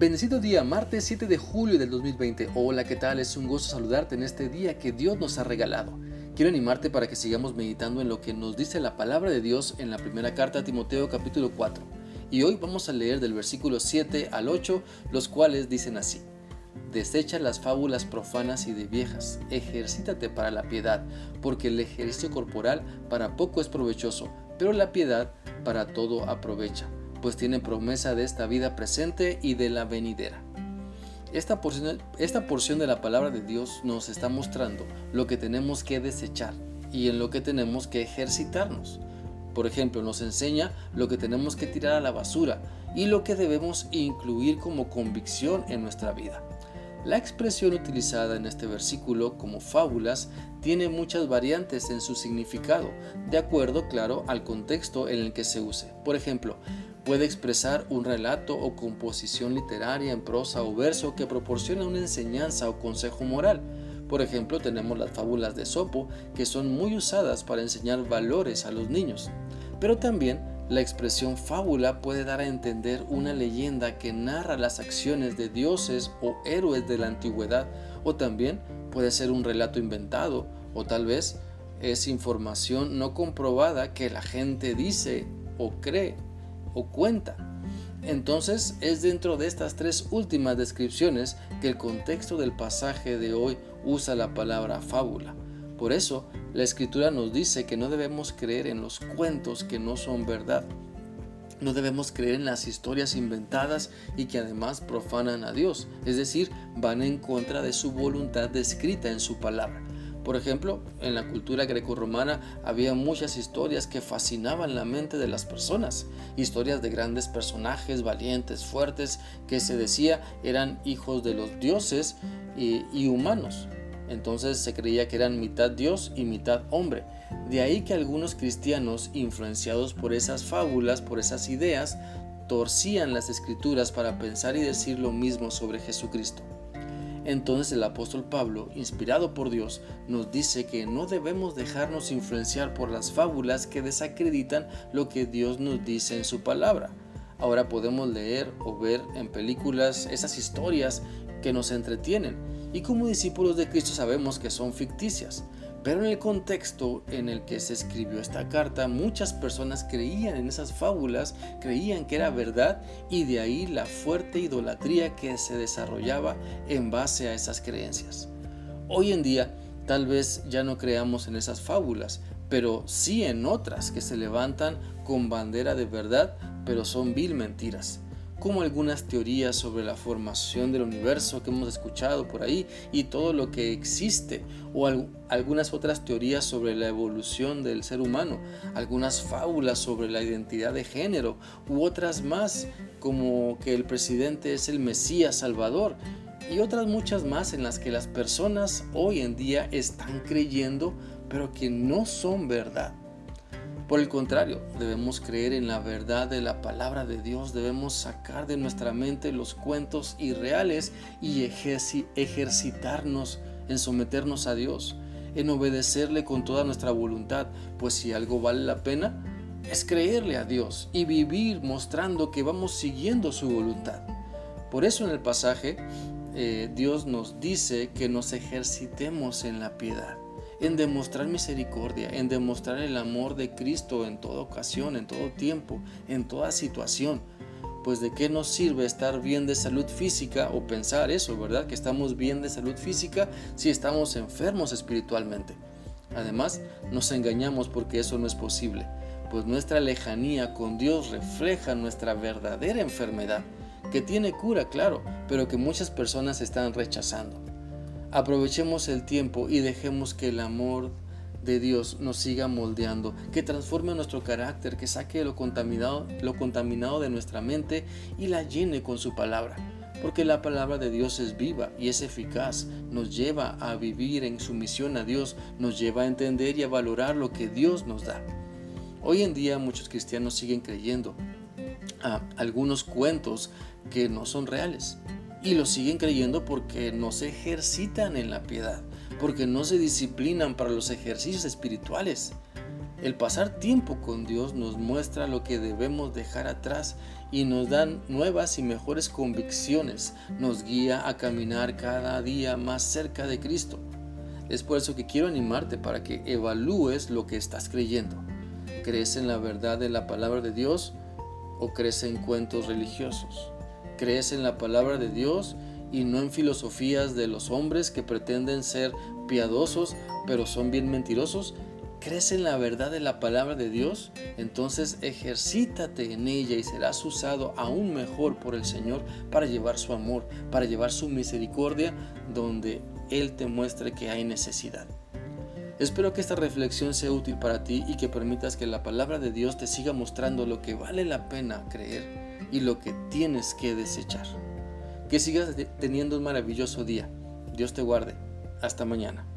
Bendecido día, martes 7 de julio del 2020. Hola, ¿qué tal? Es un gusto saludarte en este día que Dios nos ha regalado. Quiero animarte para que sigamos meditando en lo que nos dice la palabra de Dios en la primera carta a Timoteo capítulo 4. Y hoy vamos a leer del versículo 7 al 8, los cuales dicen así. Desecha las fábulas profanas y de viejas, ejercítate para la piedad, porque el ejercicio corporal para poco es provechoso, pero la piedad para todo aprovecha pues tiene promesa de esta vida presente y de la venidera. Esta porción, esta porción de la palabra de Dios nos está mostrando lo que tenemos que desechar y en lo que tenemos que ejercitarnos. Por ejemplo, nos enseña lo que tenemos que tirar a la basura y lo que debemos incluir como convicción en nuestra vida. La expresión utilizada en este versículo como fábulas tiene muchas variantes en su significado, de acuerdo, claro, al contexto en el que se use. Por ejemplo, Puede expresar un relato o composición literaria en prosa o verso que proporciona una enseñanza o consejo moral. Por ejemplo, tenemos las fábulas de Sopo, que son muy usadas para enseñar valores a los niños. Pero también la expresión fábula puede dar a entender una leyenda que narra las acciones de dioses o héroes de la antigüedad, o también puede ser un relato inventado, o tal vez es información no comprobada que la gente dice o cree o cuenta. Entonces es dentro de estas tres últimas descripciones que el contexto del pasaje de hoy usa la palabra fábula. Por eso la escritura nos dice que no debemos creer en los cuentos que no son verdad. No debemos creer en las historias inventadas y que además profanan a Dios, es decir, van en contra de su voluntad descrita en su palabra. Por ejemplo, en la cultura grecorromana había muchas historias que fascinaban la mente de las personas, historias de grandes personajes valientes, fuertes, que se decía eran hijos de los dioses y, humanos. Entonces se creía que eran mitad Dios y mitad hombre. De ahí que algunos cristianos, influenciados por esas fábulas, por esas ideas, torcían las escrituras para pensar y decir lo mismo sobre Jesucristo. Entonces el apóstol Pablo, inspirado por Dios, nos dice que no debemos dejarnos influenciar por las fábulas que desacreditan lo que Dios nos dice en su palabra. Ahora podemos leer o ver en películas esas historias que nos entretienen y como discípulos de Cristo sabemos que son ficticias, pero en el contexto en el que se escribió esta carta, muchas personas creían en esas fábulas, creían que era verdad y de ahí la fuerte idolatría que se desarrollaba en base a esas creencias. Hoy en día tal vez ya no creamos en esas fábulas, pero sí en otras que se levantan con bandera de verdad, pero son vil mentiras como algunas teorías sobre la formación del universo que hemos escuchado por ahí y todo lo que existe, o algunas otras teorías sobre la evolución del ser humano, algunas fábulas sobre la identidad de género, u otras más como que el presidente es el Mesías Salvador, y otras muchas más en las que las personas hoy en día están creyendo, pero que no son verdad. Por el contrario, debemos creer en la verdad de la palabra de Dios, debemos sacar de nuestra mente los cuentos irreales y ejercitarnos en someternos a Dios, en obedecerle con toda nuestra voluntad, pues si algo vale la pena, es creerle a Dios y vivir mostrando que vamos siguiendo su voluntad. Por eso en el pasaje eh, Dios nos dice que nos ejercitemos en la piedad en demostrar misericordia, en demostrar el amor de Cristo en toda ocasión, en todo tiempo, en toda situación. Pues de qué nos sirve estar bien de salud física o pensar eso, ¿verdad? Que estamos bien de salud física si estamos enfermos espiritualmente. Además, nos engañamos porque eso no es posible, pues nuestra lejanía con Dios refleja nuestra verdadera enfermedad, que tiene cura, claro, pero que muchas personas están rechazando. Aprovechemos el tiempo y dejemos que el amor de Dios nos siga moldeando, que transforme nuestro carácter, que saque lo contaminado, lo contaminado de nuestra mente y la llene con su palabra. Porque la palabra de Dios es viva y es eficaz, nos lleva a vivir en sumisión a Dios, nos lleva a entender y a valorar lo que Dios nos da. Hoy en día muchos cristianos siguen creyendo a algunos cuentos que no son reales, y lo siguen creyendo porque no se ejercitan en la piedad, porque no se disciplinan para los ejercicios espirituales. El pasar tiempo con Dios nos muestra lo que debemos dejar atrás y nos dan nuevas y mejores convicciones, nos guía a caminar cada día más cerca de Cristo. Es por eso que quiero animarte para que evalúes lo que estás creyendo. ¿Crees en la verdad de la palabra de Dios o crees en cuentos religiosos? ¿Crees en la palabra de Dios y no en filosofías de los hombres que pretenden ser piadosos pero son bien mentirosos? ¿Crees en la verdad de la palabra de Dios? Entonces ejercítate en ella y serás usado aún mejor por el Señor para llevar su amor, para llevar su misericordia donde Él te muestre que hay necesidad. Espero que esta reflexión sea útil para ti y que permitas que la palabra de Dios te siga mostrando lo que vale la pena creer y lo que tienes que desechar. Que sigas teniendo un maravilloso día. Dios te guarde. Hasta mañana.